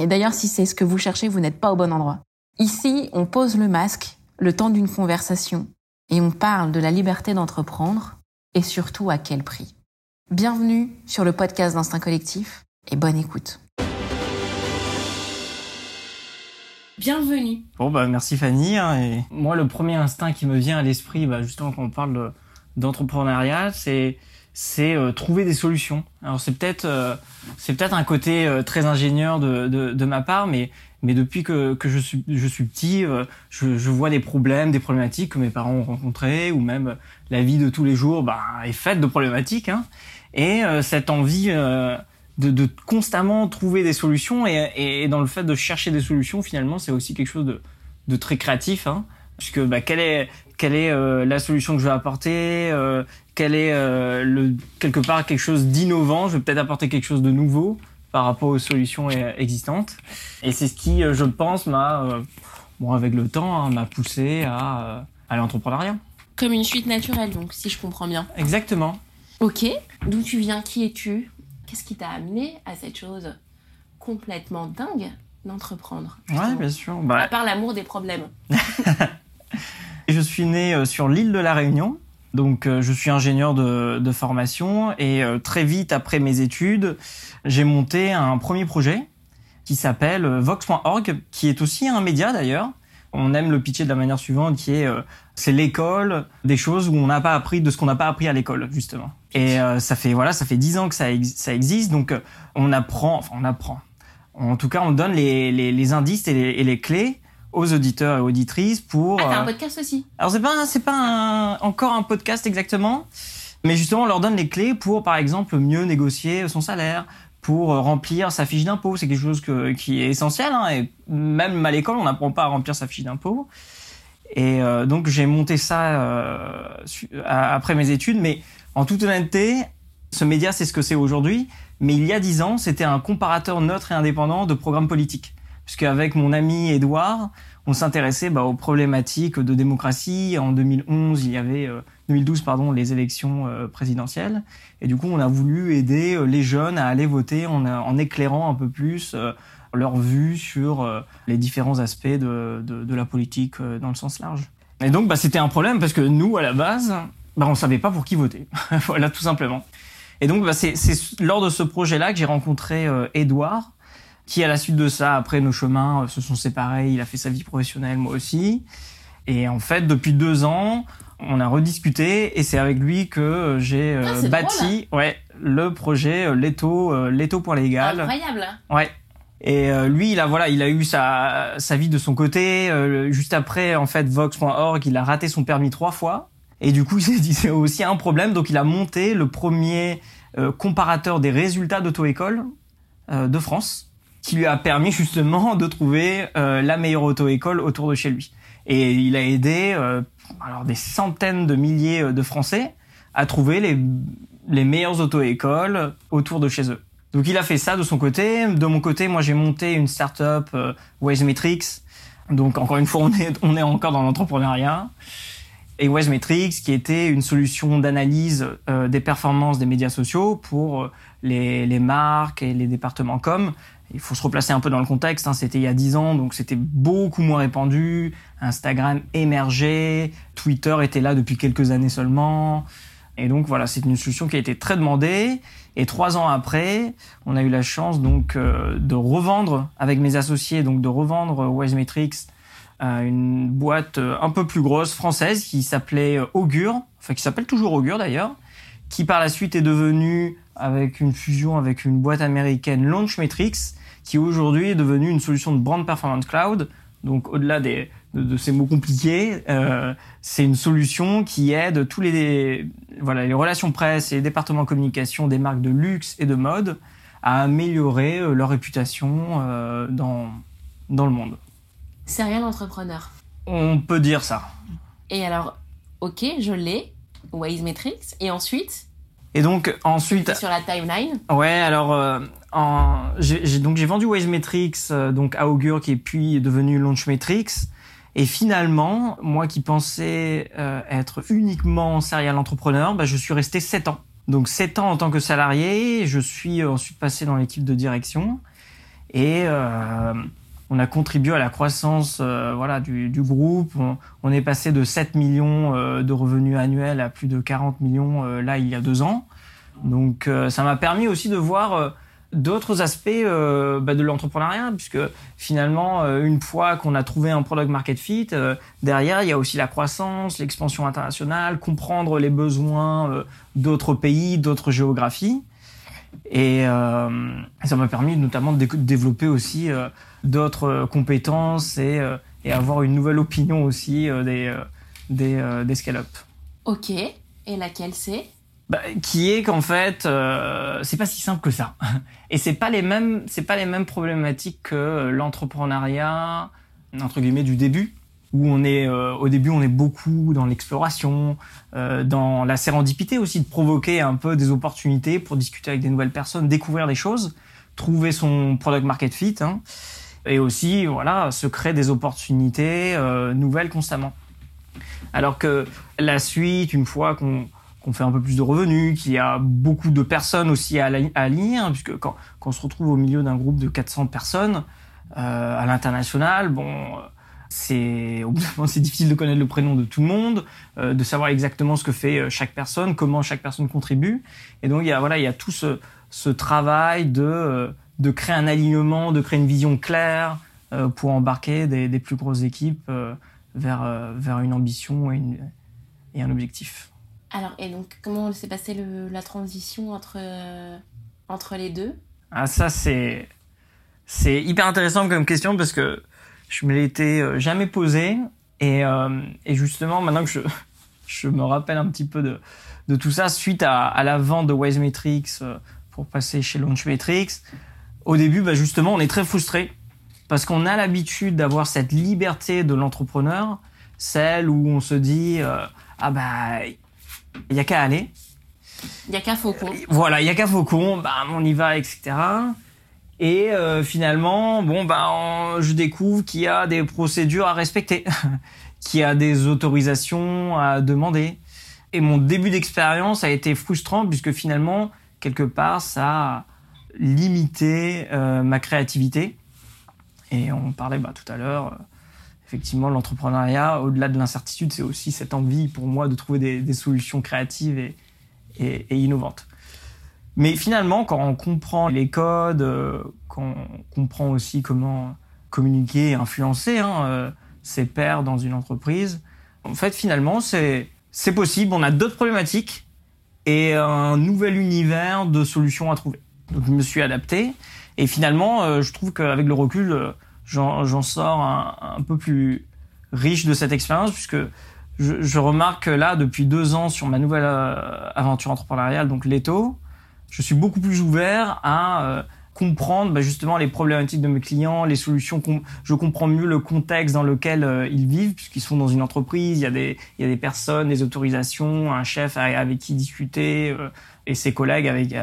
Et d'ailleurs, si c'est ce que vous cherchez, vous n'êtes pas au bon endroit. Ici, on pose le masque le temps d'une conversation et on parle de la liberté d'entreprendre et surtout à quel prix. Bienvenue sur le podcast d'Instinct Collectif et bonne écoute. Bienvenue. Bon bah merci Fanny. Hein, et moi le premier instinct qui me vient à l'esprit, bah, justement quand on parle d'entrepreneuriat, c'est c'est euh, trouver des solutions. Alors c'est peut-être euh, c'est peut-être un côté euh, très ingénieur de, de, de, ma part, mais mais depuis que, que je suis je suis petit, je, je, vois des problèmes, des problématiques que mes parents ont rencontrées, ou même la vie de tous les jours bah, est faite de problématiques. Hein, et cette envie de, de, constamment trouver des solutions et, et, dans le fait de chercher des solutions, finalement, c'est aussi quelque chose de, de très créatif. Hein, puisque bah, quelle est quelle est la solution que je vais apporter quel est euh, le, quelque part quelque chose d'innovant. Je vais peut-être apporter quelque chose de nouveau par rapport aux solutions euh, existantes. Et c'est ce qui, euh, je pense, m'a, bon, avec le temps, hein, m'a poussé à, à l'entrepreneuriat. Comme une suite naturelle, donc, si je comprends bien. Exactement. Ok. D'où tu viens? Qui es-tu? Qu'est-ce qui t'a amené à cette chose complètement dingue d'entreprendre? Ouais, bien sûr. Bah... À part l'amour des problèmes. je suis né sur l'île de la Réunion, donc euh, je suis ingénieur de, formation et euh, très vite après mes études, j'ai monté un premier projet qui s'appelle euh, Vox.org, qui est aussi un média d'ailleurs. On aime le pitcher de la manière suivante, qui est c'est l'école des choses où on n'a pas appris de ce qu'on n'a pas appris à l'école justement. Et ça fait voilà, ça fait dix ans que ça, ça existe, donc on apprend, enfin on apprend. En tout cas, on donne les, les, indices et les clés aux auditeurs et auditrices pour. Ah, t'as un euh, podcast aussi. Alors c'est pas c'est pas encore un podcast exactement, mais justement on leur donne les clés pour par exemple mieux négocier son salaire, pour euh, remplir sa fiche d'impôt. C'est quelque chose que, qui est essentiel. Hein, et même à l'école, on n'apprend pas à remplir sa fiche d'impôt. Et euh, donc j'ai monté ça après mes études, mais en toute honnêteté, ce média c'est ce que c'est aujourd'hui. Mais il y a dix ans, c'était un comparateur neutre et indépendant de programmes politiques puisqu'avec mon ami Edouard, on s'intéressait bah, aux problématiques de démocratie. En 2011, il y avait 2012 euh, pardon les élections euh, présidentielles, et du coup, on a voulu aider euh, les jeunes à aller voter en, en éclairant un peu plus leur vue sur les différents aspects de, la politique dans le sens large. Et donc, bah, c'était un problème parce que nous, à la base, bah, on savait pas pour qui voter. voilà, tout simplement. Et donc, bah, c'est lors de ce projet-là que j'ai rencontré Edouard, qui à la suite de ça, après nos chemins euh, se sont séparés, il a fait sa vie professionnelle, moi aussi. Et en fait, depuis deux ans, on a rediscuté et c'est avec lui que euh, j'ai euh, ah, bâti ouais, le projet Leto, Leto pour légal. Incroyable. Ouais. Et lui, il a voilà, il a eu sa, sa vie de son côté. juste après, en fait, Vox.org, il a raté son permis trois fois. Et du coup, il s'est dit c'est aussi un problème. Donc, il a monté le premier comparateur des résultats d'auto-école de France qui lui a permis justement de trouver euh, la meilleure auto-école autour de chez lui. Et il a aidé euh, alors des centaines de milliers euh, de Français à trouver les, les meilleures auto-écoles autour de chez eux. Donc il a fait ça de son côté. De mon côté, moi j'ai monté une startup euh, Wazemetrics. Donc encore une fois, on est, on est encore dans l'entrepreneuriat. Et Wazemetrics, qui était une solution d'analyse des performances des médias sociaux pour les, les marques et les départements com il faut se replacer un peu dans le contexte. Hein. C'était il y a 10 ans, donc c'était beaucoup moins répandu. Instagram émergeait, Twitter était là depuis quelques années seulement. Et donc voilà, c'est une solution qui a été très demandée. Et trois ans après, on a eu la chance donc euh, de revendre avec mes associés, donc de revendre Wisemetrics à une boîte euh, un peu plus grosse française qui s'appelait euh, Augure, enfin qui s'appelle toujours Augure d'ailleurs, qui par la suite est devenue avec une fusion avec une boîte américaine Launchmetrics qui aujourd'hui est devenu une solution de brand performance cloud. Donc au-delà des, de, ces mots compliqués, euh, c'est une solution qui aide tous les voilà les relations presse et les départements communication des marques de luxe et de mode à améliorer euh, leur réputation euh, dans dans le monde. Serial entrepreneur. On peut dire ça. Et alors, ok, je l'ai, Waze Matrix, et ensuite Et donc ensuite, sur la timeline. ouais, alors euh, en, j'ai, donc j'ai vendu Waze Matrix euh, donc à Augure qui est puis devenu Launch Matrix. Et finalement, moi qui pensais euh, être uniquement serial entrepreneur, bah, je suis resté 7 ans. Donc 7 ans en tant que salarié, je suis ensuite passé dans l'équipe de direction et euh, on a contribué à la croissance euh, voilà du, groupe. On, est passé de 7 millions euh, de revenus annuels à plus de 40 millions euh, là il y a deux ans. Donc ça m'a permis aussi de voir d'autres aspects bah, de l'entrepreneuriat, puisque finalement, une fois qu'on a trouvé un product market fit, derrière, il y a aussi la croissance, l'expansion internationale, comprendre les besoins d'autres pays, d'autres géographies. Et euh, ça m'a permis notamment de dé- développer aussi euh, d'autres euh, compétences et, et avoir une nouvelle opinion aussi des, des, des scale-up. Ok, et laquelle c'est? Bah, qui est qu'en fait, euh, c'est pas si simple que ça. Et c'est pas les mêmes, c'est pas les mêmes problématiques que l'entrepreneuriat entre guillemets du début, où on est euh, au début on est beaucoup dans l'exploration, euh, dans la sérendipité aussi de provoquer un peu des opportunités pour discuter avec des nouvelles personnes, découvrir des choses, trouver son product market fit, hein, et aussi voilà se créer des opportunités euh, nouvelles constamment. Alors que la suite, une fois qu'on qu'on fait un peu plus de revenus, qu'il y a beaucoup de personnes aussi à, aligner, hein, puisque quand, quand on se retrouve au milieu d'un groupe de 400 personnes euh, à l'international, bon, euh, c'est c'est difficile de connaître le prénom de tout le monde, euh, de savoir exactement ce que fait euh, chaque personne, comment chaque personne contribue, et donc il y a voilà, il y a tout ce, ce travail de euh, de créer un alignement, de créer une vision claire euh, pour embarquer des, des plus grosses équipes euh, vers vers une ambition et, une, et un objectif. Alors, et donc, comment s'est passée le- la transition entre, entre les deux? Ah ça c'est c'est hyper intéressant comme question parce que je me l'étais euh, jamais posé et euh, et justement maintenant que je je me rappelle un petit peu de de tout ça suite à, à la vente de Wise Matrix euh, pour passer chez Launch Matrix. Au début, bah justement, on est très frustré parce qu'on a l'habitude d'avoir cette liberté de l'entrepreneur, celle où on se dit euh, ah bah il y a qu'à aller. Il y a qu'un faucon. Voilà, il y a qu'à Faucon, bah, on y va, etc. Et euh, finalement, bon, bah, je découvre qu'il y a des procédures à respecter, qu'il y a des autorisations à demander. Et mon début d'expérience a été frustrant puisque finalement, quelque part, ça a limité euh, ma créativité. Et on parlait bah, tout à l'heure, euh, effectivement, l'entrepreneuriat, au-delà de l'incertitude, c'est aussi cette envie pour moi de trouver des, solutions créatives et innovantes. Mais finalement, quand on comprend les codes, euh, quand on comprend aussi comment communiquer et influencer hein, euh, ses pairs dans une entreprise, en fait, finalement, c'est c'est possible. On a d'autres problématiques et un nouvel univers de solutions à trouver. Donc, je me suis adapté et finalement, euh, je trouve qu'avec le recul, j'en sors un, un peu plus riche de cette expérience puisque je, je remarque que là, depuis deux ans, sur ma nouvelle aventure entrepreneuriale, donc Leto, je suis beaucoup plus ouvert à euh, comprendre bah, justement les problématiques de mes clients, les solutions. je comprends mieux le contexte dans lequel euh, ils vivent, puisqu'ils sont dans une entreprise. Il y a des, personnes, des autorisations, un chef avec, qui discuter euh, et ses collègues avec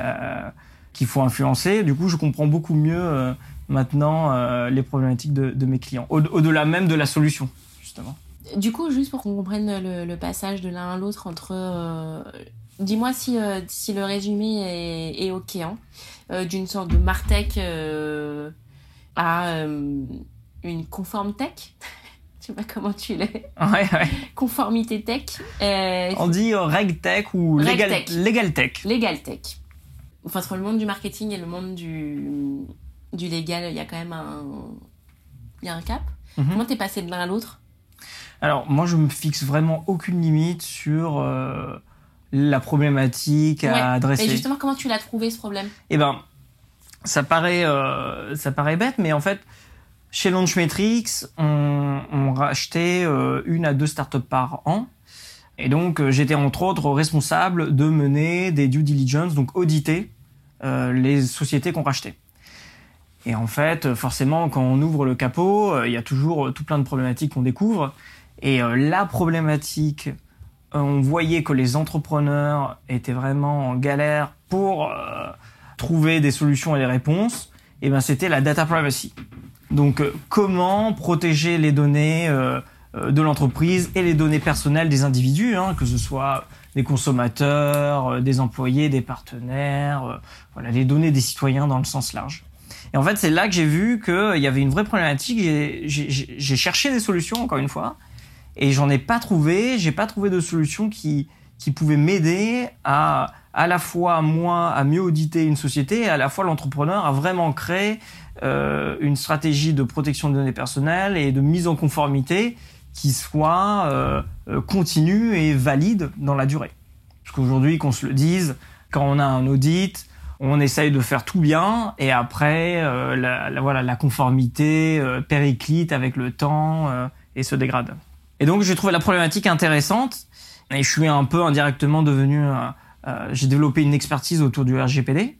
qu'il faut influencer. Du coup, je comprends beaucoup mieux maintenant les problématiques de, mes clients, au- au-delà même de la solution, justement. Du coup, juste pour qu'on comprenne le passage de l'un à l'autre entre... Dis-moi si, euh, si le résumé est, est OK. Hein, euh, D'une sorte de Martech euh, à une conforme tech. Je sais pas comment tu l'es. Ouais, ouais. Conformité tech. On dit reg tech ou Reg legal, tech. legal tech. Legal tech. Enfin, entre le monde du marketing et le monde du, du légal, il y a quand même un, il y a un cap. Mhm. Comment t'es passé de l'un à l'autre? Alors moi je me fixe vraiment aucune limite sur la problématique Ouais. à adresser. Et justement, comment tu l'as trouvé ce problème? Eh ben ça paraît euh, ça paraît bête mais en fait chez Launchmetrics on, on rachetait euh, une à deux startups par an et donc euh, j'étais entre autres responsable de mener des due diligence donc auditer les sociétés qu'on rachetait. Et en fait, forcément, quand on ouvre le capot, il y a toujours tout plein de problématiques qu'on découvre. Et la problématique, on voyait que les entrepreneurs étaient vraiment en galère pour trouver des solutions et des réponses. Et ben, c'était la data privacy. Donc, comment protéger les données de l'entreprise et les données personnelles des individus, hein, que ce soit des consommateurs, des employés, des partenaires, voilà, les données des citoyens dans le sens large. Et en fait, c'est là que j'ai vu qu'il y avait une vraie problématique. J'ai cherché des solutions, encore une fois, et j'en ai pas trouvé. J'ai pas trouvé de solution qui, pouvait m'aider à à la fois moi à mieux auditer une société et à la fois l'entrepreneur à vraiment créer euh, une stratégie de protection des données personnelles et de mise en conformité qui soit euh, euh continue et valide dans la durée. Parce qu'aujourd'hui, qu'on se le dise, quand on a un audit, on essaye de faire tout bien et après la, voilà la conformité périclite avec le temps et se dégrade. Et donc j'ai trouvé la problématique intéressante et je suis un peu indirectement devenu j'ai développé une expertise autour du RGPD.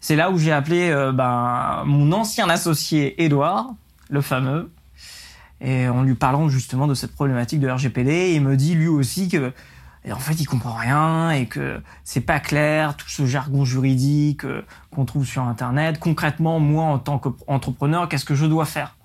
C'est là où j'ai appelé ben, mon ancien associé Edouard, le fameux, et en lui parlant justement de cette problématique de RGPD, il me dit lui aussi que en fait il comprend rien et que c'est pas clair tout ce jargon juridique euh, qu'on trouve sur internet concrètement moi en tant qu'entrepreneur qu'est-ce que je dois faire?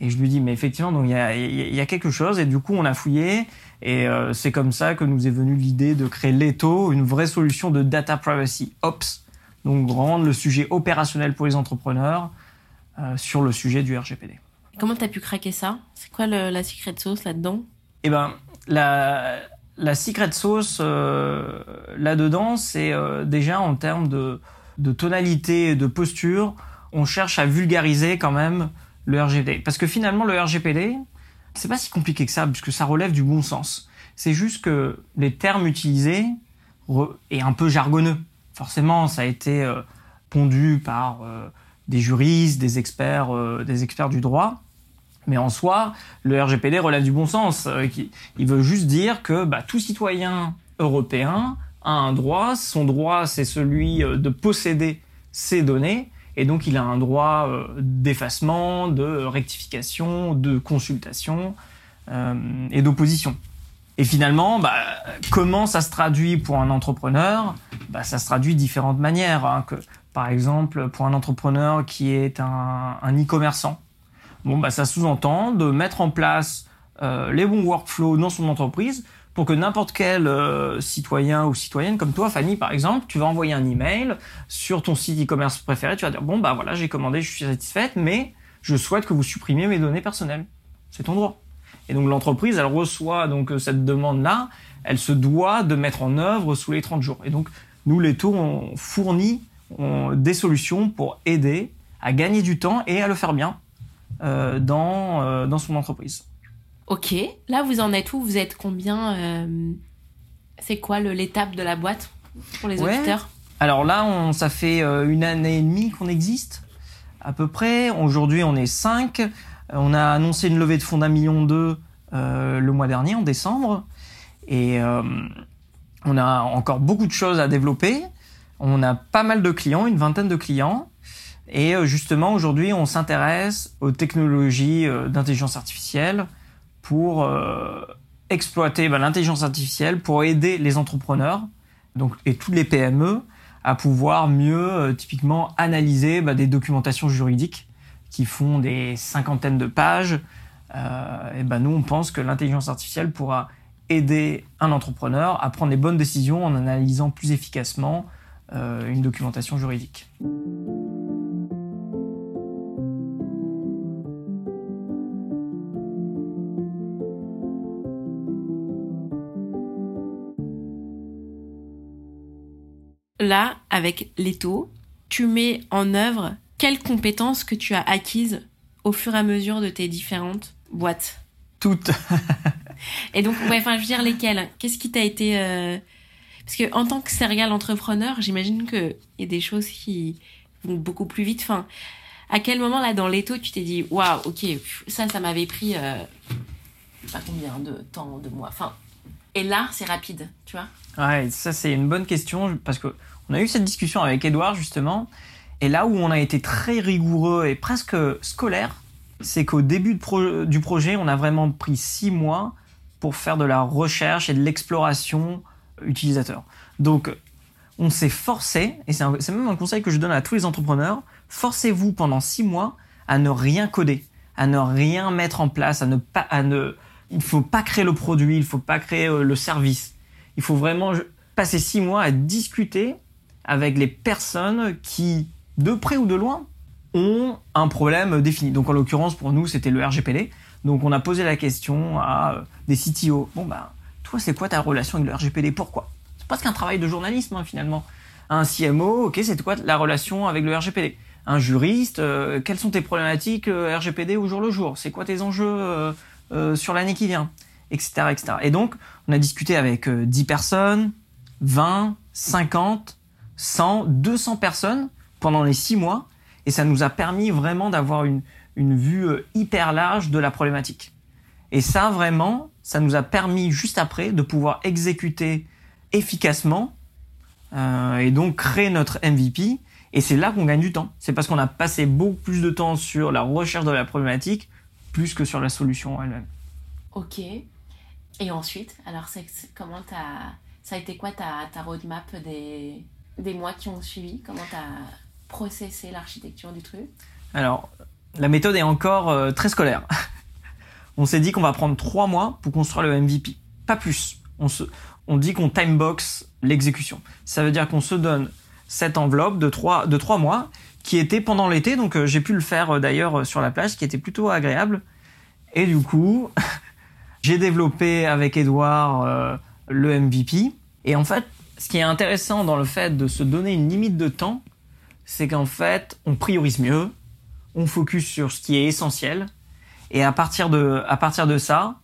Et je lui dis mais effectivement donc il y a, y a, quelque chose. Et du coup on a fouillé. Et euh, c'est comme ça que nous est venue l'idée de créer Leto une vraie solution de data privacy ops. Donc rendre le sujet opérationnel pour les entrepreneurs euh, sur le sujet du RGPD. Comment tu as pu craquer ça? C'est quoi le, la secret sauce là-dedans? Eh ben la la secret sauce euh, là-dedans, c'est euh, déjà en termes de, de tonalité, de posture, on cherche à vulgariser quand même le RGPD. Parce que finalement, le RGPD, c'est pas si compliqué que ça, puisque ça relève du bon sens. C'est juste que les termes utilisés est un peu jargonneux. Forcément, ça a été euh, pondu par des juristes, des experts, des experts du droit. Mais en soi, le RGPD relève du bon sens. Euh, il veut juste dire que bah, tout citoyen européen a un droit. Son droit, c'est celui euh, de posséder ses données. Et donc, il a un droit euh, d'effacement, de rectification, de consultation et d'opposition. Et finalement, bah, comment ça se traduit pour un entrepreneur? Bah, Ça se traduit de différentes manières. Hein, par exemple, pour un entrepreneur qui est un, un e-commerçant, Bon, bah, ça sous-entend de mettre en place euh, les bons workflows dans son entreprise pour que n'importe quel euh, citoyen ou citoyenne comme toi, Fanny par exemple, tu vas envoyer un email sur ton site e-commerce préféré, tu vas dire bon bah voilà j'ai commandé, je suis satisfaite, mais je souhaite que vous supprimiez mes données personnelles. C'est ton droit. Et donc l'entreprise, elle reçoit donc euh, cette demande-là, elle se doit de mettre en œuvre sous les 30 jours. Et donc nous, les taux, on fournit des solutions pour aider à gagner du temps et à le faire bien euh, dans, dans son entreprise. Ok, là vous en êtes où? Vous êtes combien euh, C'est quoi l'étape de la boîte pour les auditeurs? Alors là, on, ça fait une année et demie qu'on existe, à peu près. Aujourd'hui, on est 5. On a annoncé une levée de fonds d'un million d'euros le mois dernier, en décembre. Et on a encore beaucoup de choses à développer. On a pas mal de clients, une vingtaine de clients. Et euh, justement, aujourd'hui, on s'intéresse aux technologies euh, d'intelligence artificielle pour euh, exploiter bah, l'intelligence artificielle pour aider les entrepreneurs donc, et toutes les PME à pouvoir mieux, typiquement, analyser bah, des documentations juridiques qui font des cinquantaines de pages. et ben nous, on pense que l'intelligence artificielle pourra aider un entrepreneur à prendre les bonnes décisions en analysant plus efficacement une documentation juridique. Là, avec Leto, tu mets en œuvre quelles compétences que tu as acquises au fur et à mesure de tes différentes boîtes Toutes. et donc, ouais, enfin, je veux dire lesquelles? Qu'est-ce qui t'a été euh, Parce que en tant que serial entrepreneur, j'imagine qu'il y a des choses qui vont beaucoup plus vite. Enfin, à quel moment là dans Leto tu t'es dit waouh, ok, ça, ça m'avait pris euh, pas combien de temps, de mois. Enfin, et là, c'est rapide, tu vois? Ouais, ça c'est une bonne question parce que on a eu cette discussion avec Edouard justement, Et là où on a été très rigoureux et presque scolaire, c'est qu'au début du projet, on a vraiment pris six mois pour faire de la recherche et de l'exploration utilisateur. Donc, on s'est forcé, et c'est même un conseil que je donne à tous les entrepreneurs, forcez-vous pendant six mois à ne rien coder, à ne rien mettre en place, à ne pas, à ne, il faut pas créer le produit, il faut pas créer euh, le service. Il faut vraiment passer six mois à discuter avec les personnes qui, de près ou de loin, ont un problème défini. Donc en l'occurrence pour nous c'était le RGPD. Donc on a posé la question à euh, des CTO. Bon bah toi c'est quoi ta relation avec le RGPD Pourquoi? C'est presque un travail de journalisme hein, finalement. Un CMO, ok c'est quoi la relation avec le RGPD Un juriste, euh, quelles sont tes problématiques euh, RGPD au jour le jour? C'est quoi tes enjeux sur l'année qui vient? Etc. etc. Et donc on a discuté avec 10 personnes, 20, 50, 100, 200 personnes pendant les 6 mois et ça nous a permis vraiment d'avoir une, une vue euh, hyper large de la problématique. Et ça, vraiment, ça nous a permis juste après de pouvoir exécuter efficacement euh, et donc créer notre MVP. Et c'est là qu'on gagne du temps. C'est parce qu'on a passé beaucoup plus de temps sur la recherche de la problématique plus que sur la solution elle-même. Ok. Et ensuite, alors comment ça a été quoi ta, ta roadmap des, des mois qui ont suivi? Comment tu as processer l'architecture du truc? Alors, la méthode est encore euh, très scolaire. on s'est dit qu'on va prendre trois mois pour construire le MVP, pas plus. On, se, on dit qu'on timebox l'exécution. Ça veut dire qu'on se donne cette enveloppe de trois, de trois mois qui était pendant l'été, donc euh, j'ai pu le faire euh, d'ailleurs sur la plage, qui était plutôt agréable. Et du coup, j'ai développé avec Edouard le MVP. Et en fait, ce qui est intéressant dans le fait de se donner une limite de temps, c'est qu'en fait, on priorise mieux, on focus sur ce qui est essentiel, et à partir de, ça,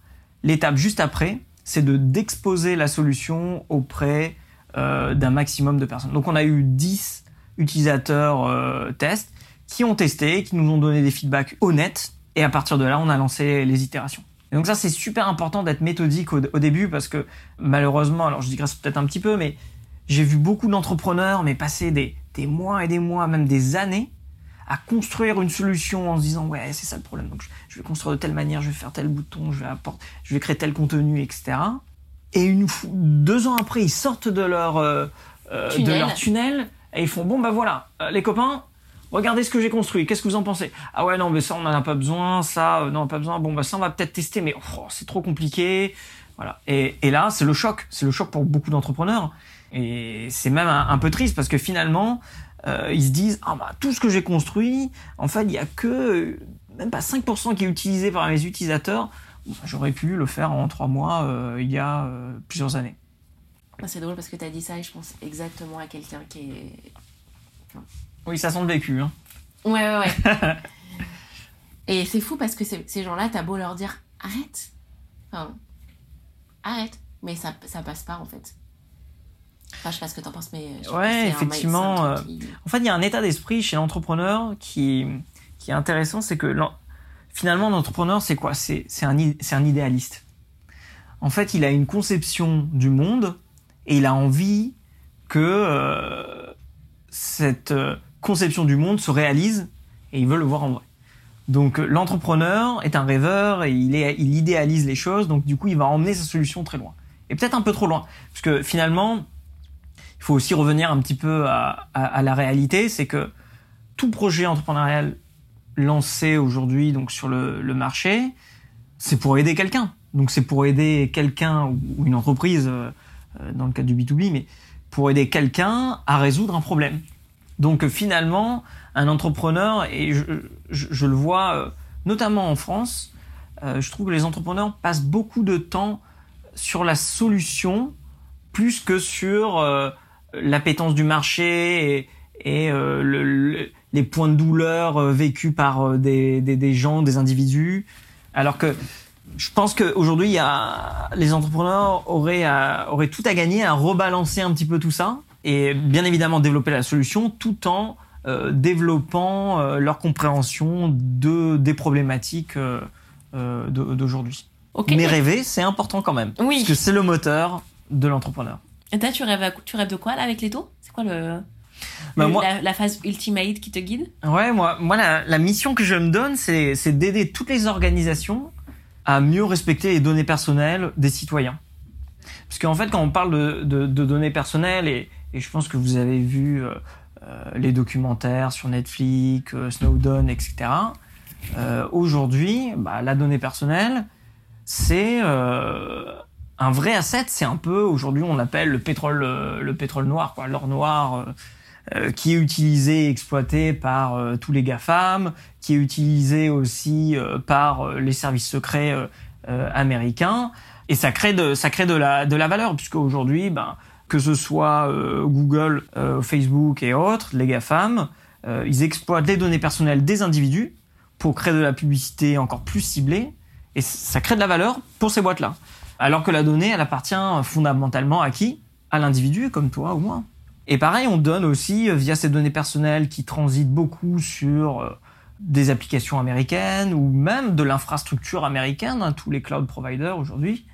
l'étape juste après, c'est de d'exposer la solution auprès euh, d'un maximum de personnes. Donc on a eu 10 utilisateurs euh, tests qui ont testé, qui nous ont donné des feedbacks honnêtes, et à partir de là, on a lancé les itérations. Et donc ça, c'est super important d'être méthodique au, au, début parce que malheureusement, alors je digresse peut-être un petit peu, mais j'ai vu beaucoup d'entrepreneurs, mais passer des, des mois et des mois, même des années, à construire une solution en se disant ouais c'est ça le problème donc je, vais construire de telle manière je vais faire tel bouton je vais apporter je vais créer tel contenu etc et une deux ans après ils sortent de leur euh, euh, tunnel. de leur tunnel et ils font bon bah voilà euh, les copains regardez ce que j'ai construit qu'est-ce que vous en pensez? Ah ouais non mais ça on en a pas besoin ça non pas besoin bon bah ça on va peut-être tester mais oh, c'est trop compliqué voilà et, là c'est le choc c'est le choc pour beaucoup d'entrepreneurs et c'est même un, peu triste parce que finalement, euh, ils se disent ah bah tout ce que j'ai construit, en fait il y a que même pas 5% qui est utilisé par mes utilisateurs. J'aurais pu le faire en trois mois euh, il y a euh, plusieurs années. Ah, c'est drôle parce que tu as dit ça et je pense exactement à quelqu'un qui est. Oui, ça sent le vécu. Hein. Ouais, ouais, ouais. et c'est fou parce que ces gens-là, t'as beau leur dire arrête. Enfin, arrête. Mais ça, ça passe pas en fait. Enfin, je sais pas ce que tu en penses, mais. ouais, effectivement. Euh, en fait, il y a un état d'esprit chez l'entrepreneur qui, qui est intéressant, c'est que finalement, l'entrepreneur, c'est quoi? C'est un, un idéaliste. En fait, il a une conception du monde et il a envie que euh, cette euh, conception du monde se réalise et il veut le voir en vrai. Donc l'entrepreneur est un rêveur et il, idéalise les choses, donc du coup il va emmener sa solution très loin. Et peut-être un peu trop loin. Parce que finalement, il faut aussi revenir un petit peu à, la réalité, c'est que tout projet entrepreneurial lancé aujourd'hui donc sur le, marché, c'est pour aider quelqu'un. Donc c'est pour aider quelqu'un ou une entreprise euh, dans le cas du B2B, mais pour aider quelqu'un à résoudre un problème. Donc finalement, un entrepreneur, et je, le vois euh, notamment en France, euh, je trouve que les entrepreneurs passent beaucoup de temps sur la solution plus que sur l'appétence du marché et, euh, les points de douleur euh, vécus par euh, des, gens, des individus. Alors que je pense qu'aujourd'hui, les entrepreneurs auraient tout à gagner à rebalancer un petit peu tout ça et bien évidemment développer la solution tout en développant leur compréhension de, des problématiques d'aujourd'hui. Mais rêver, c'est important quand même. Parce que c'est le moteur de l'entrepreneur. Et toi, tu rêves, tu rêves de quoi là avec les taux? C'est quoi le. Bah, Le- moi- la, la phase ultimate qui te guide? Ouais, moi, moi la, la mission que je me donne, c'est c'est d'aider toutes les organisations à mieux respecter les données personnelles des citoyens. Parce qu'en fait, quand on parle de, de, de données personnelles, et, et je pense que vous avez vu euh, euh, les documentaires sur Netflix, euh, Snowden, etc. Aujourd'hui, bah, la donnée personnelle, c'est un vrai asset. C'est un peu aujourd'hui, on appelle le pétrole, le pétrole noir, l'or noir. qui est utilisé et exploité par tous les GAFAM, qui est utilisé aussi par les services secrets américains. Et ça crée de, ça crée de la, de la valeur, puisque aujourd'hui, ben, que ce soit euh, Google, euh, Facebook et autres, les GAFAM, euh, ils exploitent les données personnelles des individus pour créer de la publicité encore plus ciblée, et ça crée de la valeur pour ces boîtes-là. Alors que la donnée, elle appartient fondamentalement à qui? À l'individu, comme toi ou moi. Et pareil, on donne aussi, via ces données personnelles qui transitent beaucoup sur des applications américaines ou même de l'infrastructure américaine, hein, tous les cloud providers aujourd'hui,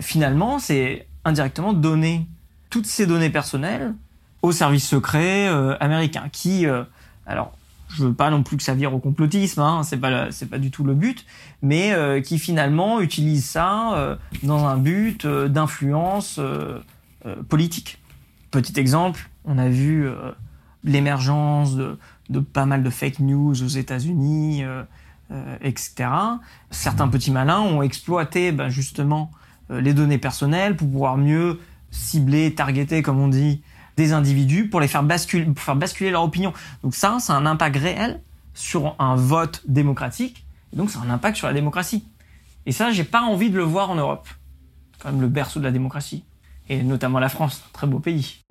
finalement, c'est indirectement donner toutes ces données personnelles aux services secrets euh, américains qui, euh, alors, je veux pas non plus que ça vire au complotisme, hein, c'est pas c'est pas du tout le but, mais euh, qui finalement utilisent ça euh, dans un but d'influence politique. Petit exemple, on a vu l'émergence de, pas mal de fake news aux États-Unis, etc. Certains petits malins ont exploité ben, justement les données personnelles pour pouvoir mieux cibler, targeter, comme on dit, des individus pour les faire basculer, pour faire basculer leur opinion. Donc ça, c'est un impact réel sur un vote démocratique. Et donc, c'est un impact sur la démocratie. Et ça, j'ai pas envie de le voir en Europe. Quand même le berceau de la démocratie. Et notamment la France, un très beau pays.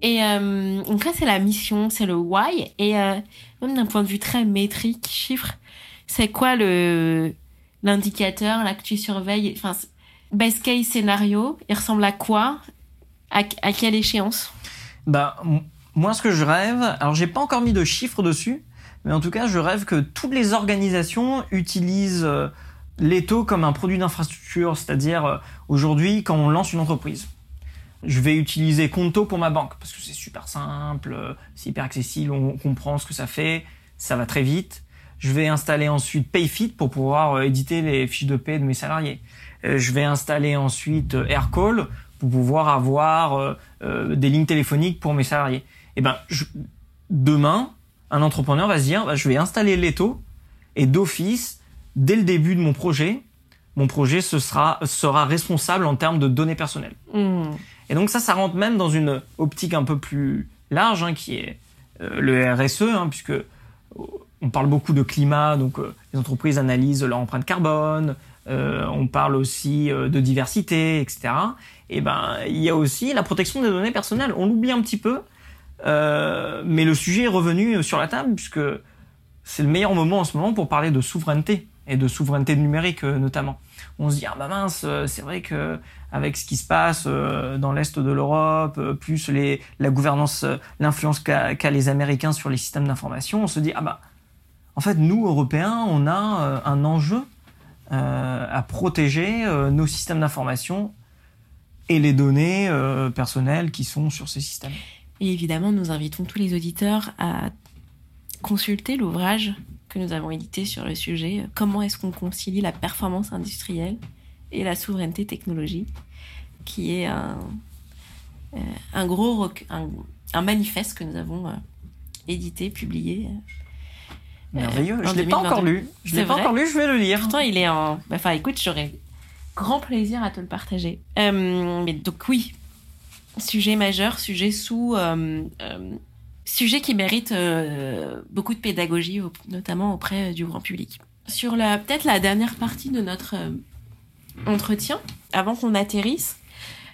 Et euh, donc là, c'est la mission, c'est le why. Et euh, même d'un point de vue très métrique, chiffre, c'est quoi le l'indicateur là que tu surveilles? Enfin, best case scénario, il ressemble à quoi? À, à quelle échéance? Bah, moi, ce que je rêve, alors j'ai pas encore mis de chiffres dessus, mais en tout cas, je rêve que toutes les organisations utilisent euh, l'étau comme un produit d'infrastructure, c'est-à-dire euh, aujourd'hui, quand on lance une entreprise, je vais utiliser Conto pour ma banque parce que c'est super simple, euh, c'est hyper accessible, on comprend ce que ça fait, ça va très vite. Je vais installer ensuite Payfit pour pouvoir euh, éditer les fiches de paie de mes salariés. Euh, je vais installer ensuite Aircall pour pouvoir avoir des lignes téléphoniques pour mes salariés. Et ben, je- demain, un entrepreneur va se dire, bah, je vais installer Leto et d'office, dès le début de mon projet, mon projet sera responsable en termes de données personnelles. Hmm. Et donc ça, ça rentre même dans une optique un peu plus large, hein, qui est euh, le RSE, hein, puisque euh, on parle beaucoup de climat, donc euh, les entreprises analysent leur empreinte carbone, on parle aussi de diversité, etc. Et ben, il y a aussi la protection des données personnelles. On l'oublie un petit peu, mais le sujet est revenu sur la table puisque c'est le meilleur moment en ce moment pour parler de souveraineté et de souveraineté numérique notamment. On se dit ah bah mince, c'est vrai que avec ce qui se passe euh, dans l'est de l'Europe, euh, plus les, la gouvernance, euh, l'influence qu'a les Américains sur les systèmes d'information, on se dit ah bah en fait nous Européens on a un enjeu à protéger nos systèmes d'information et les données personnelles qui sont sur ces systèmes. Et évidemment, nous invitons tous les auditeurs à consulter l'ouvrage que nous avons édité sur le sujet Comment est-ce qu'on concilie la performance industrielle et la souveraineté technologique, qui est un, euh, un gros un, un manifeste que nous avons euh, édité, publié. Merveilleux. en je l'ai pas 2022. encore lu. Je l'ai C'est pas encore lu. Je vais le lire. Pourtant, il est en. Enfin, écoute, j'aurais grand plaisir à te le partager. Euh, mais donc, oui, sujet majeur, sujet sous. euh, euh, sujet qui mérite euh, beaucoup de pédagogie, notamment auprès euh, du grand public. Sur la peut-être la dernière partie de notre euh, entretien, avant qu'on atterrisse,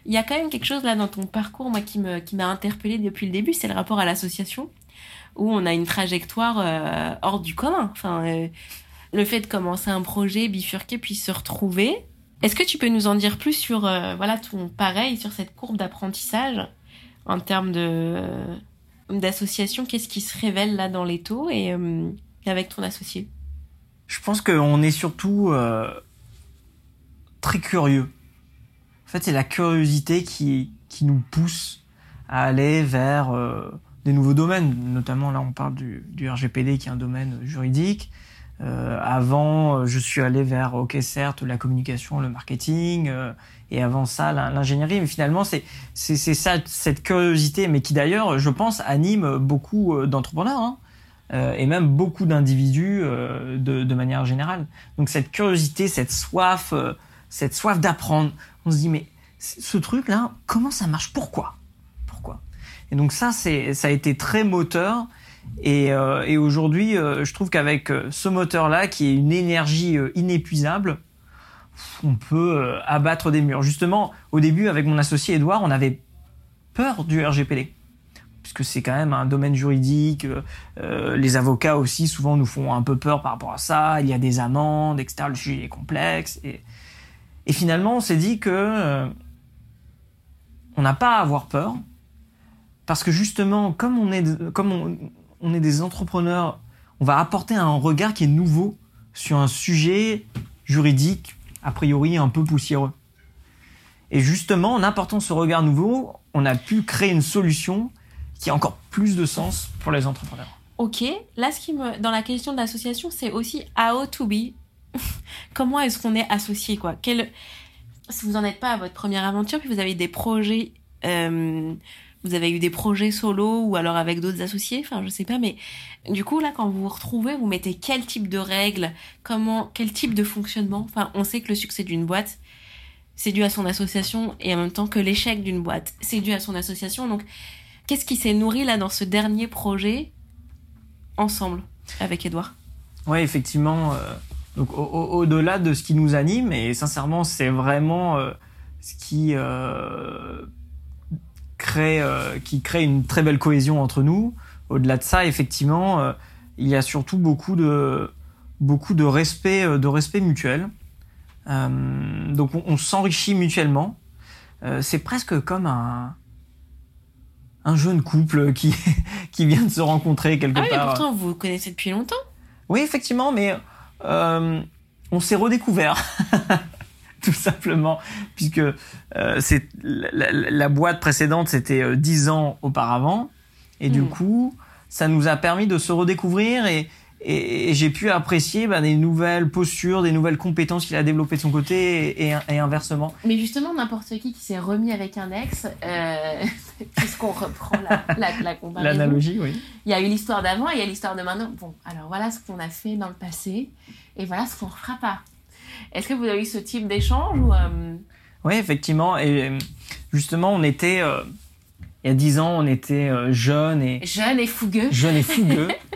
il y a quand même quelque chose là dans ton parcours, moi, qui me qui m'a interpellée depuis le début, c'est le rapport à l'association, où on a une trajectoire euh, hors du commun. Enfin, euh, le fait de commencer un projet, bifurquer, puis se retrouver. Est-ce que tu peux nous en dire plus sur euh, voilà ton pareil sur cette courbe d'apprentissage en termes de d'association, qu'est-ce qui se révèle là dans les taux et avec ton associé? Je pense qu'on est surtout très curieux. En fait, c'est la curiosité qui, qui nous pousse à aller vers euh, des nouveaux domaines. Notamment, là, on parle du, RGPD qui est un domaine juridique. Euh, avant, je suis allé vers, ok, certes, la communication, le marketing, euh, et avant ça, l'in- l'ingénierie. Mais finalement, c'est ça, cette curiosité, mais qui d'ailleurs, je pense, anime beaucoup euh, d'entrepreneurs, hein, euh, et même beaucoup d'individus euh, de, manière générale. Donc cette curiosité, cette soif, euh, cette soif d'apprendre. On se dit, mais ce truc-là, comment ça marche? Pourquoi? Pourquoi? Et donc ça, c'est ça a été très moteur. Et, euh, aujourd'hui, euh, je trouve qu'avec euh, ce moteur-là, qui est une énergie inépuisable, on peut abattre des murs. Justement, au début, avec mon associé Edouard, on avait peur du RGPD. Puisque c'est quand même un domaine juridique. les avocats aussi, souvent, nous font un peu peur par rapport à ça. Il y a des amendes, etc. Le sujet est complexe. Et, et finalement, on s'est dit que euh, on n'a pas à avoir peur. Parce que justement, comme on est, des entrepreneurs, on va apporter un regard qui est nouveau sur un sujet juridique, a priori un peu poussiéreux. Et justement, en apportant ce regard nouveau, on a pu créer une solution qui a encore plus de sens pour les entrepreneurs. Ok, là, ce qui me, dans la question de l'association, c'est aussi how to be. Comment est-ce qu'on est associé, quoi? Si vous n'en êtes pas à votre première aventure, puis vous avez des projets, euh, vous avez eu des projets solo ou alors avec d'autres associés, enfin, je sais pas, mais du coup, là, quand vous vous retrouvez, vous mettez quel type de règles, comment, quel type de fonctionnement? Enfin, on sait que le succès d'une boîte, c'est dû à son association et en même temps que l'échec d'une boîte, c'est dû à son association. Donc, qu'est-ce qui s'est nourri là dans ce dernier projet ensemble avec Edouard Oui, effectivement. euh, donc au- au- au-delà de ce qui nous anime, et sincèrement, c'est vraiment euh, ce qui euh, crée, euh, qui crée une très belle cohésion entre nous. Au-delà de ça, effectivement, il y a surtout beaucoup de beaucoup de respect, de respect mutuel. Donc on, on s'enrichit mutuellement. C'est presque comme un un jeune couple qui qui vient de se rencontrer quelque Ah part. pourtant vous vous connaissez depuis longtemps. Oui, effectivement, mais euh, on s'est redécouvert. Tout simplement, puisque euh, c'est la, la- la boîte précédente, c'était euh, 10 ans auparavant, et du Mm. coup, ça nous a permis de se redécouvrir et, et, et j'ai pu apprécier bah, des nouvelles postures, des nouvelles compétences qu'il a développées de son côté et, et- et inversement. Mais justement, n'importe qui qui s'est remis avec un ex, euh, puisqu'on reprend la, la, la comparaison, L'analogie, oui. il y a eu l'histoire d'avant et il y a l'histoire de maintenant. Bon, alors voilà ce qu'on a fait dans le passé et voilà ce qu'on ne fera pas. Est-ce que vous avez eu ce type d'échange ou euh, Oui, effectivement. Et justement, on était, euh, il y a 10 ans, on était jeunes et, jeune et fougueux jeune et fougueux.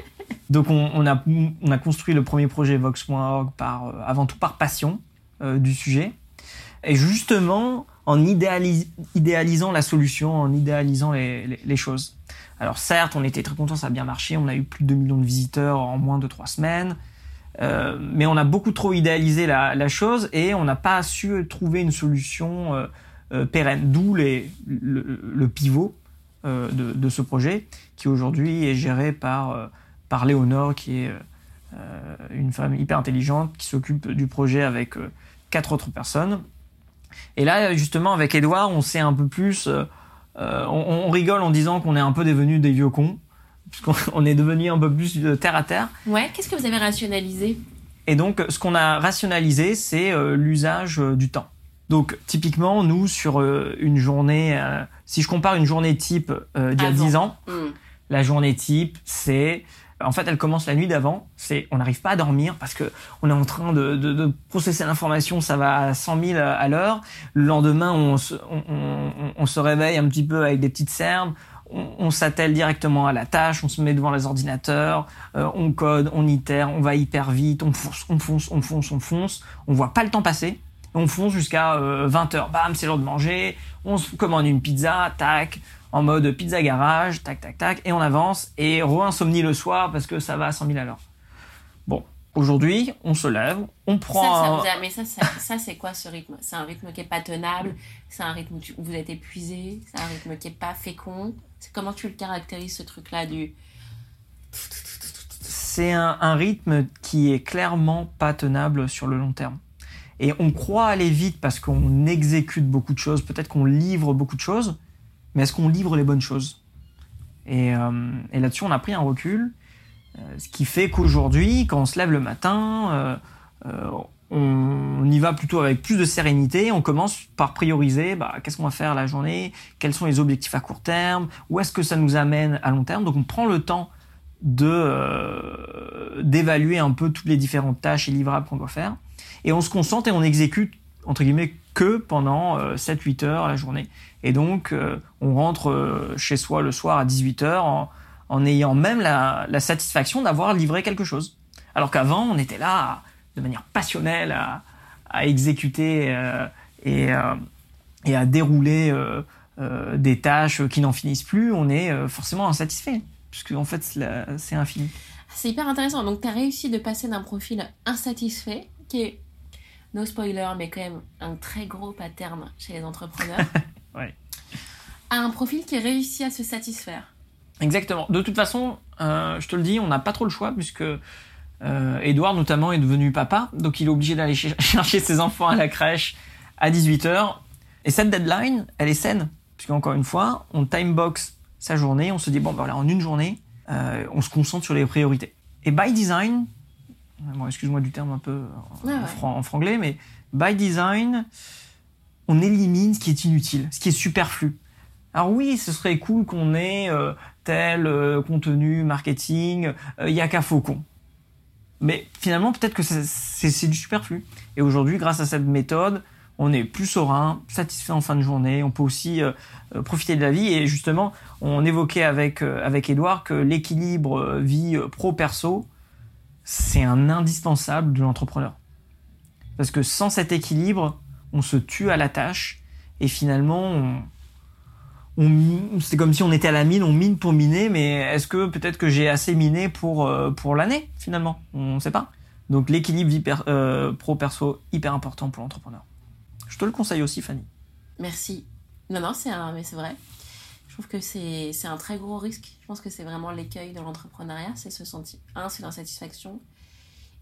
Donc on, a, on a construit le premier projet Vox.org euh, avant tout par passion euh, du sujet. Et justement, en idéalis- idéalisant la solution, en idéalisant les, choses. Alors certes, on était très contents, ça a bien marché, on a eu plus de 2 millions de visiteurs en moins de 3 semaines. Euh, mais on a beaucoup trop idéalisé la, chose et on n'a pas su trouver une solution pérenne. D'où le, pivot de, ce projet qui aujourd'hui est géré par, par Léonore, qui est euh, une femme hyper intelligente, qui s'occupe du projet avec euh, quatre autres personnes. Et là, justement, avec Edouard, on sait un peu plus. euh, on, on rigole en disant qu'on est un peu devenus des vieux cons, puisqu'on on est devenu un peu plus de terre à terre. Ouais, qu'est-ce que vous avez rationalisé? Et donc, ce qu'on a rationalisé, c'est l'usage du temps. Donc, typiquement, nous, sur une journée, si je compare une journée type d'il y a Avant. 10 ans, Hmm. la journée type, c'est en fait, elle commence la nuit d'avant. C'est on n'arrive pas à dormir parce que on est en train de, de, de processer l'information, ça va à 100 000 à l'heure. Le lendemain, on se, on, on- se réveille un petit peu avec des petites cernes. On, on s'attelle directement à la tâche, on se met devant les ordinateurs, euh, on code, on itère, on va hyper vite, on fonce, on fonce, on fonce, on fonce. On voit pas le temps passer. On fonce jusqu'à 20 heures. Bam, c'est l'heure de manger. On se commande une pizza, tac en mode pizza garage, tac, tac, tac, et on avance, et re-insomnie le soir parce que ça va à 100 000 à l'heure. Bon, aujourd'hui, on se lève, on Ça, prend... ça un- vous a- mais ça, ça, ça, c'est quoi ce rythme? C'est un rythme qui est pas tenable? C'est un rythme où vous êtes épuisé? C'est un rythme qui est pas fécond? C'est comment tu le caractérises ce truc-là du C'est un, un rythme qui est clairement pas tenable sur le long terme. Et on croit aller vite parce qu'on exécute beaucoup de choses, peut-être qu'on livre beaucoup de choses, mais est-ce qu'on livre les bonnes choses? Et, euh, et là-dessus, on a pris un recul, euh, ce qui fait qu'aujourd'hui, quand on se lève le matin, euh, on, y va plutôt avec plus de sérénité. On commence par prioriser bah, qu'est-ce qu'on va faire la journée, quels sont les objectifs à court terme, où est-ce que ça nous amène à long terme. Donc on prend le temps d'évaluer un peu toutes les différentes tâches et livrables qu'on doit faire et on se concentre et on exécute entre guillemets que pendant euh, 7-8 heures la journée. Et donc euh, on rentre euh, chez soi le soir à 18 heures en, ayant même la, satisfaction d'avoir livré quelque chose. Alors qu'avant on était là de manière passionnelle à, exécuter euh, et, euh, à dérouler euh, euh, des tâches qui n'en finissent plus on est euh, forcément insatisfait. Puisque en fait c'est infini. C'est hyper intéressant. Donc, tu as réussi de passer d'un profil insatisfait, qui est, no spoiler, mais quand même un très gros pattern chez les entrepreneurs, Ouais. à un profil qui réussit à se satisfaire. Exactement. De toute façon, euh, je te le dis, on n'a pas trop le choix puisque euh, Edouard notamment est devenu papa, donc il est obligé d'aller ch- chercher ses enfants à la crèche à 18h. Et cette deadline, elle est saine, puisqu'encore une fois, on timebox sa journée, on se dit bon ben voilà, en une journée, euh, on se concentre sur les priorités. Et by design, bon, excuse-moi du terme un peu en, Ouais, ouais. fran- en franglais, mais by design, on élimine ce qui est inutile, ce qui est superflu. Alors oui, ce serait cool qu'on ait euh, tel euh, contenu marketing, il y a qu'à Faucon. Mais finalement, peut-être que c'est du superflu. Et aujourd'hui, grâce à cette méthode, on est plus serein, satisfait en fin de journée. On peut aussi euh, euh, profiter de la vie. Et justement, on évoquait avec euh, avec Edouard que l'équilibre euh, vie euh, pro-perso, c'est un indispensable de l'entrepreneur. Parce que sans cet équilibre, on se tue à la tâche et finalement, c'est comme si on était à la mine, on mine pour miner, mais est-ce que peut-être que j'ai assez miné pour euh, pour l'année finalement? On ne sait pas. Donc l'équilibre euh, pro perso hyper important pour l'entrepreneur. Je te le conseille aussi, Fanny. Merci. Non, non, c'est mais c'est vrai. Je trouve que c'est, un très gros risque. Je pense que c'est vraiment l'écueil de l'entrepreneuriat. C'est ce sentiment. Un, c'est l'insatisfaction.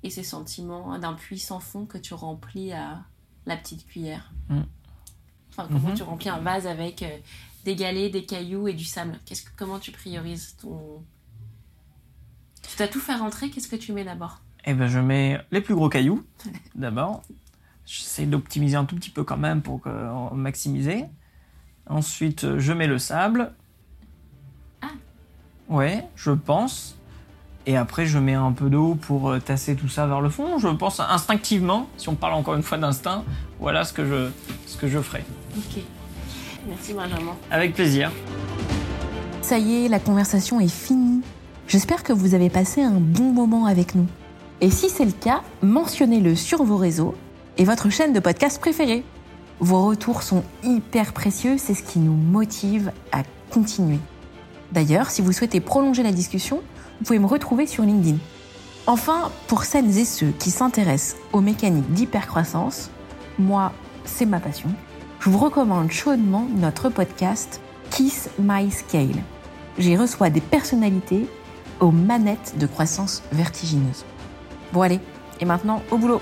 Et ces sentiments d'un puits sans fond que tu remplis à la petite cuillère. Mm. Enfin, comment Mhm. tu remplis un vase avec euh, des galets, des cailloux et du sable Qu'est-ce que, Comment tu priorises ton. Tu dois tout faire rentrer, qu'est-ce que tu mets d'abord? Eh ben, je mets les plus gros cailloux d'abord. J'essaie d'optimiser un tout petit peu quand même pour que- maximiser. Ensuite, euh, je mets le sable. Ah. Ouais, je pense. Et après, je mets un peu d'eau pour euh, tasser tout ça vers le fond. Je pense instinctivement, si on parle encore une fois d'instinct, voilà ce que je, ce que je ferai. Ok. Merci Benjamin. Avec plaisir. Ça y est, la conversation est finie. J'espère que vous avez passé un bon moment avec nous. Et si c'est le cas, mentionnez-le sur vos réseaux et votre chaîne de podcast préférée. Vos retours sont hyper précieux, c'est ce qui nous motive à continuer. D'ailleurs, si vous souhaitez prolonger la discussion, vous pouvez me retrouver sur LinkedIn. Enfin, pour celles et ceux qui s'intéressent aux mécaniques d'hypercroissance, moi, c'est ma passion. Je vous recommande chaudement notre podcast Kiss My Scale. J'y reçois des personnalités aux manettes de croissance vertigineuse. Bon allez, et maintenant au boulot